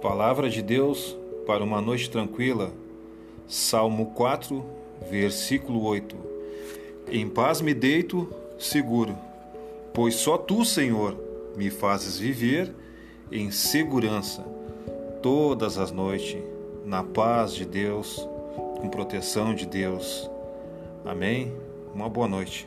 Palavra de Deus para uma noite tranquila. Salmo 4, versículo 8. Em paz me deito, seguro, pois só tu, Senhor, me fazes viver em segurança todas as noites, na paz de Deus, com proteção de Deus. Amém? Uma boa noite.